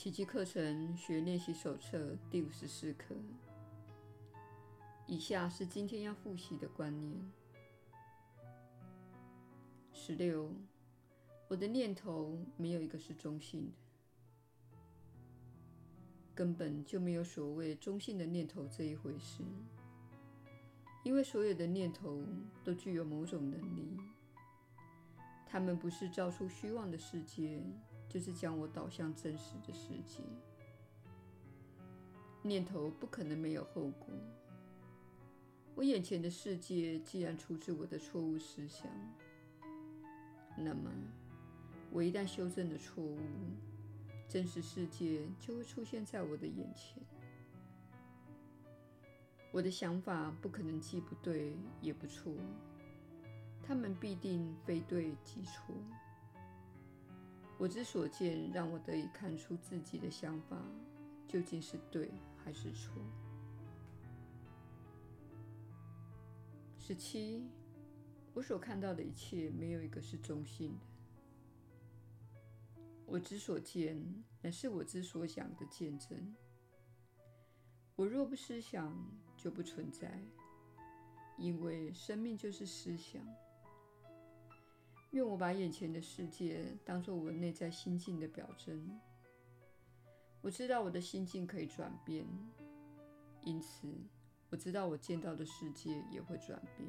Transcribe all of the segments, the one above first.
奇迹课程学练习手册第五十四课。以下是今天要复习的观念。十六，我的念头没有一个是中性的，根本就没有所谓中性的念头这一回事，因为所有的念头都具有某种能力，它们不是造出虚妄的世界。就是将我导向真实的世界。念头不可能没有后果。我眼前的世界既然出自我的错误思想，那么我一旦修正了错误，真实世界就会出现在我的眼前。我的想法不可能既不对也不错，他们必定非对即错。我之所见，让我得以看出自己的想法究竟是对还是错。十七，我所看到的一切没有一个是中性的。我之所见，乃是我之所想的见证。我若不思想，就不存在，因为生命就是思想。愿我把眼前的世界当作我内在心境的表征。我知道我的心境可以转变，因此我知道我见到的世界也会转变。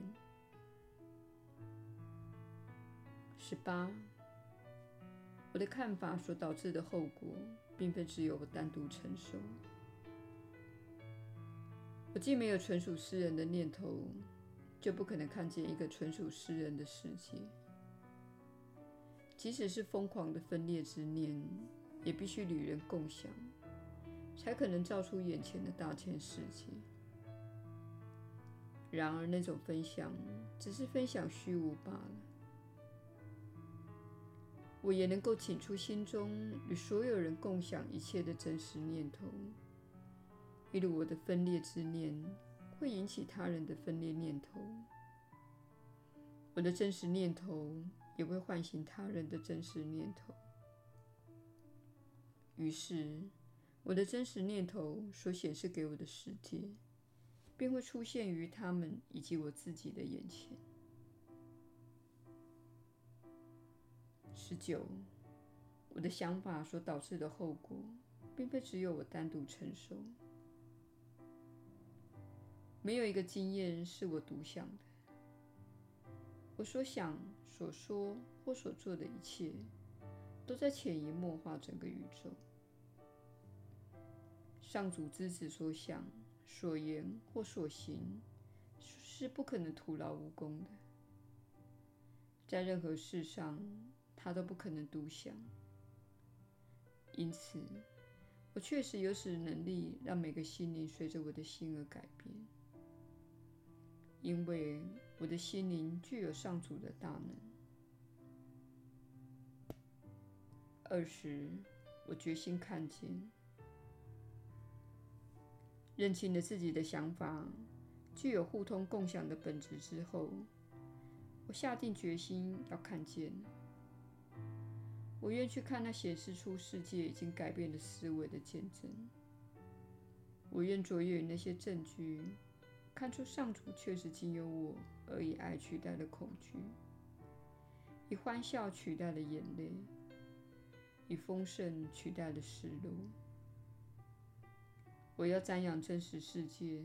十八，我的看法所导致的后果，并非只有我单独承受。我既没有纯属私人的念头，就不可能看见一个纯属私人的世界。即使是疯狂的分裂之念，也必须与人共享，才可能造出眼前的大千世界。然而，那种分享只是分享虚无罢了。我也能够请出心中与所有人共享一切的真实念头，例如我的分裂之念会引起他人的分裂念头，我的真实念头。也会唤醒他人的真实念头，于是我的真实念头所显示给我的世界，便会出现于他们以及我自己的眼前。十九，我的想法所导致的后果，并非只有我单独承受，没有一个经验是我独享的。我所想。所说或所做的一切，都在潜移默化整个宇宙。上主之子所想、所言或所行，是不可能徒劳无功的。在任何事上，他都不可能独享。因此，我确实有此能力，让每个心灵随着我的心而改变，因为我的心灵具有上主的大能。二十，我决心看见，认清了自己的想法具有互通共享的本质之后，我下定决心要看见。我愿去看那显示出世界已经改变的思维的见证。我愿卓越于那些证据，看出上主确实经由我而以爱取代了恐惧，以欢笑取代了眼泪。以丰盛取代了失落。我要瞻仰真实世界，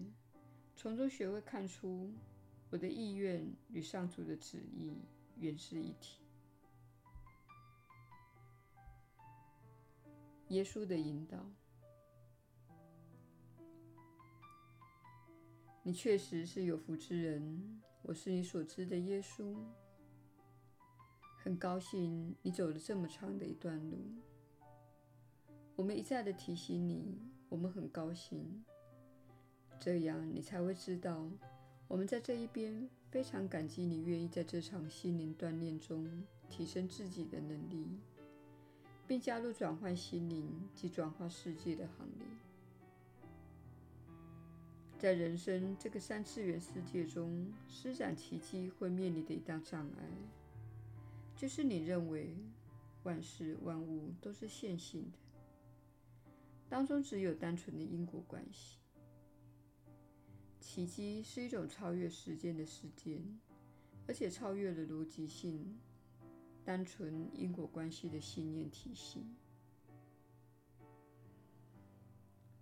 从中学会看出我的意愿与上主的旨意原是一体。耶稣的引导，你确实是有福之人。我是你所知的耶稣。很高兴你走了这么长的一段路。我们一再的提醒你，我们很高兴，这样你才会知道，我们在这一边非常感激你愿意在这场心灵锻炼中提升自己的能力，并加入转换心灵及转化世界的行列。在人生这个三次元世界中施展奇迹会面临的一大障碍。就是你认为万事万物都是线性的，当中只有单纯的因果关系。奇迹是一种超越时间的事件，而且超越了逻辑性、单纯因果关系的信念体系。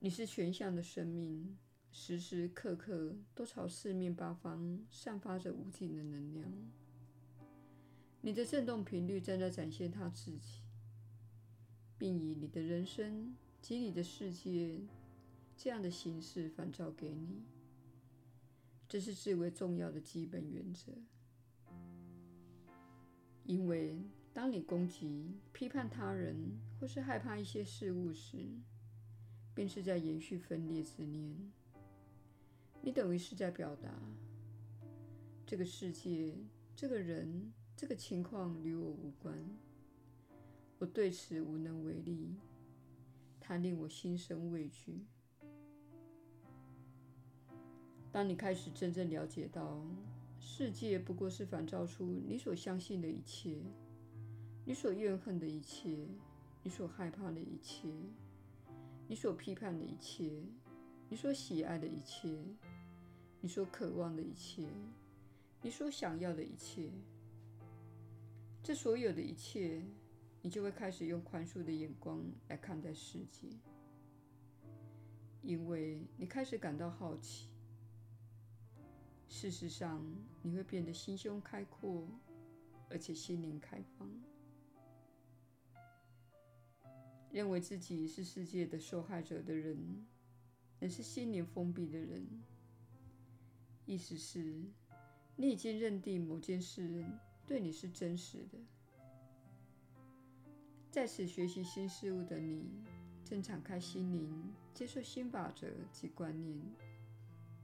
你是全像的生命，时时刻刻都朝四面八方散发着无尽的能量。你的振动频率正在展现它自己，并以你的人生及你的世界这样的形式反照给你。这是至为重要的基本原则，因为当你攻击、批判他人，或是害怕一些事物时，便是在延续分裂之念。你等于是在表达：这个世界、这个人、这个情况与我无关，我对此无能为力，它令我心生畏惧。当你开始真正了解到，世界不过是反照出你所相信的一切，你所怨恨的一切，你所害怕的一切。你所批判的一切，你所喜爱的一切，你所渴望的一切，你所想要的一切，这所有的一切，你就会开始用宽恕的眼光来看待世界，因为你开始感到好奇。事实上，你会变得心胸开阔，而且心灵开放。认为自己是世界的受害者的人，乃是心灵封闭的人。意思是，你已经认定某件事对你是真实的。在此学习新事物的你，正敞开心灵，接受新法则及观念，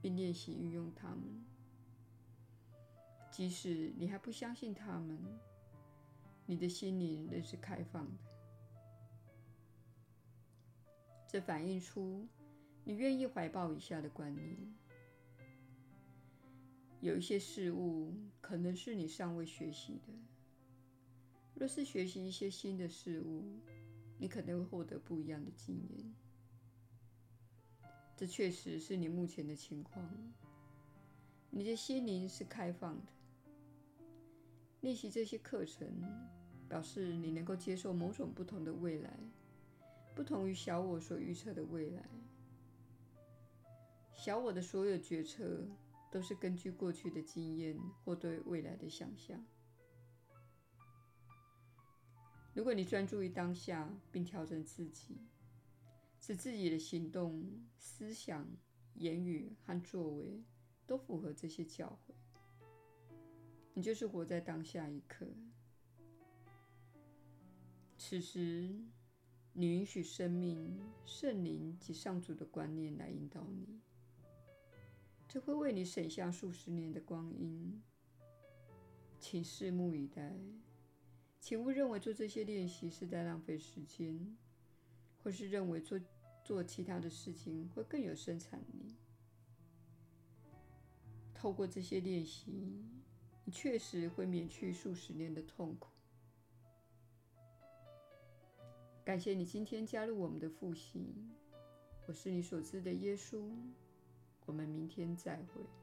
并练习运用它们。即使你还不相信它们，你的心灵仍是开放的。这反映出你愿意怀抱以下的观念：有一些事物可能是你尚未学习的。若是学习一些新的事物，你可能会获得不一样的经验。这确实是你目前的情况。你的心灵是开放的。练习这些课程，表示你能够接受某种不同的未来。不同于小我所预测的未来，小我的所有决策都是根据过去的经验或对未来的想象。如果你专注于当下，并调整自己，使自己的行动、思想、言语和作为都符合这些教诲，你就是活在当下一刻。此时。你允许生命、圣灵及上主的观念来引导你，这会为你省下数十年的光阴。请拭目以待，请勿认为做这些练习是在浪费时间，或是认为做做其他的事情会更有生产力。透过这些练习，你确实会免去数十年的痛苦。感谢你今天加入我们的复习，我是你所知的耶稣，我们明天再会。